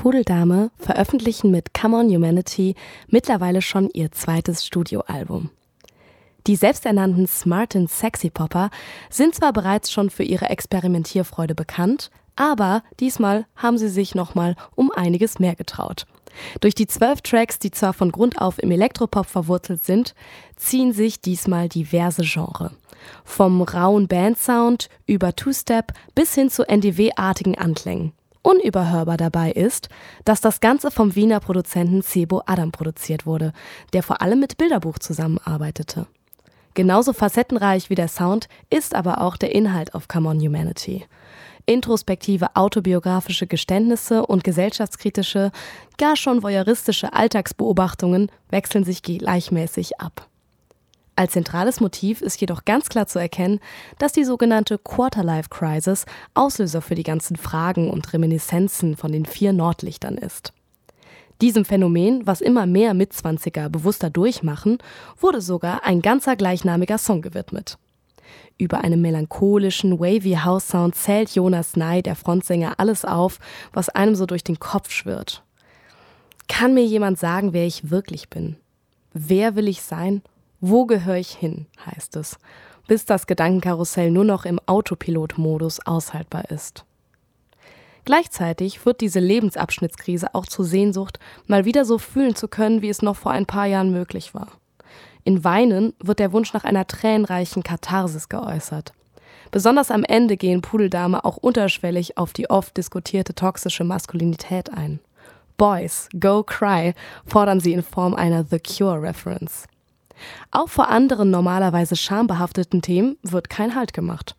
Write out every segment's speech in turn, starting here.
Pudeldame veröffentlichen mit Come On Humanity mittlerweile schon ihr zweites Studioalbum. Die selbsternannten Smart and Sexy Popper sind zwar bereits schon für ihre Experimentierfreude bekannt, aber diesmal haben sie sich nochmal um einiges mehr getraut. Durch die zwölf Tracks, die zwar von Grund auf im Elektropop verwurzelt sind, ziehen sich diesmal diverse Genres. Vom rauen Bandsound über Two-Step bis hin zu NDW-artigen Anklängen. Unüberhörbar dabei ist, dass das Ganze vom Wiener Produzenten Sebo Adam produziert wurde, der vor allem mit Bilderbuch zusammenarbeitete. Genauso facettenreich wie der Sound ist aber auch der Inhalt auf Come On Humanity. Introspektive autobiografische Geständnisse und gesellschaftskritische, gar schon voyeuristische Alltagsbeobachtungen wechseln sich gleichmäßig ab. Als zentrales Motiv ist jedoch ganz klar zu erkennen, dass die sogenannte Quarterlife Crisis Auslöser für die ganzen Fragen und Reminiszenzen von den vier Nordlichtern ist. Diesem Phänomen, was immer mehr Mitzwanziger bewusster durchmachen, wurde sogar ein ganzer gleichnamiger Song gewidmet. Über einen melancholischen, wavy House-Sound zählt Jonas Ney, der Frontsänger, alles auf, was einem so durch den Kopf schwirrt. Kann mir jemand sagen, wer ich wirklich bin? Wer will ich sein wo gehöre ich hin, heißt es, bis das Gedankenkarussell nur noch im Autopilot-Modus aushaltbar ist. Gleichzeitig wird diese Lebensabschnittskrise auch zur Sehnsucht, mal wieder so fühlen zu können, wie es noch vor ein paar Jahren möglich war. In Weinen wird der Wunsch nach einer tränenreichen Katharsis geäußert. Besonders am Ende gehen Pudeldame auch unterschwellig auf die oft diskutierte toxische Maskulinität ein. Boys, go cry, fordern sie in Form einer The Cure-Reference. Auch vor anderen normalerweise schambehafteten Themen wird kein Halt gemacht.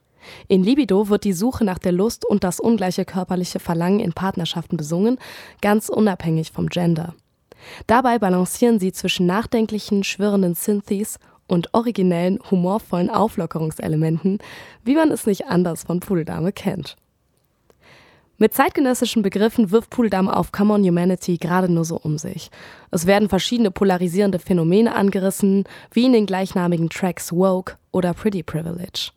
In Libido wird die Suche nach der Lust und das ungleiche körperliche Verlangen in Partnerschaften besungen, ganz unabhängig vom Gender. Dabei balancieren sie zwischen nachdenklichen, schwirrenden Synthes und originellen, humorvollen Auflockerungselementen, wie man es nicht anders von Pudeldame kennt. Mit zeitgenössischen Begriffen wirft Pudeldame auf Come on Humanity gerade nur so um sich. Es werden verschiedene polarisierende Phänomene angerissen, wie in den gleichnamigen Tracks Woke oder Pretty Privilege.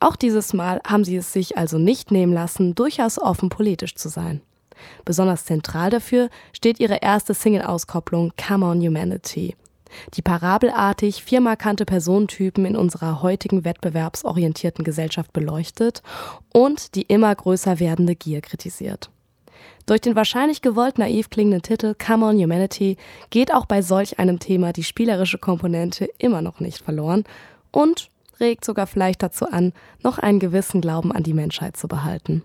Auch dieses Mal haben sie es sich also nicht nehmen lassen, durchaus offen politisch zu sein. Besonders zentral dafür steht ihre erste Single-Auskopplung Come on Humanity, die parabelartig vier markante Personentypen in unserer heutigen wettbewerbsorientierten Gesellschaft beleuchtet und die immer größer werdende Gier kritisiert. Durch den wahrscheinlich gewollt naiv klingenden Titel Come on Humanity geht auch bei solch einem Thema die spielerische Komponente immer noch nicht verloren und regt sogar vielleicht dazu an, noch einen gewissen Glauben an die Menschheit zu behalten.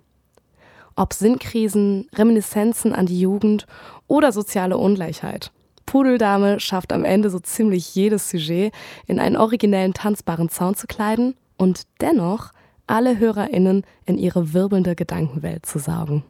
Ob Sinnkrisen, Reminiszenzen an die Jugend oder soziale Ungleichheit – Pudeldame schafft am Ende so ziemlich jedes Sujet in einen originellen tanzbaren Sound zu kleiden und dennoch alle HörerInnen in ihre wirbelnde Gedankenwelt zu saugen.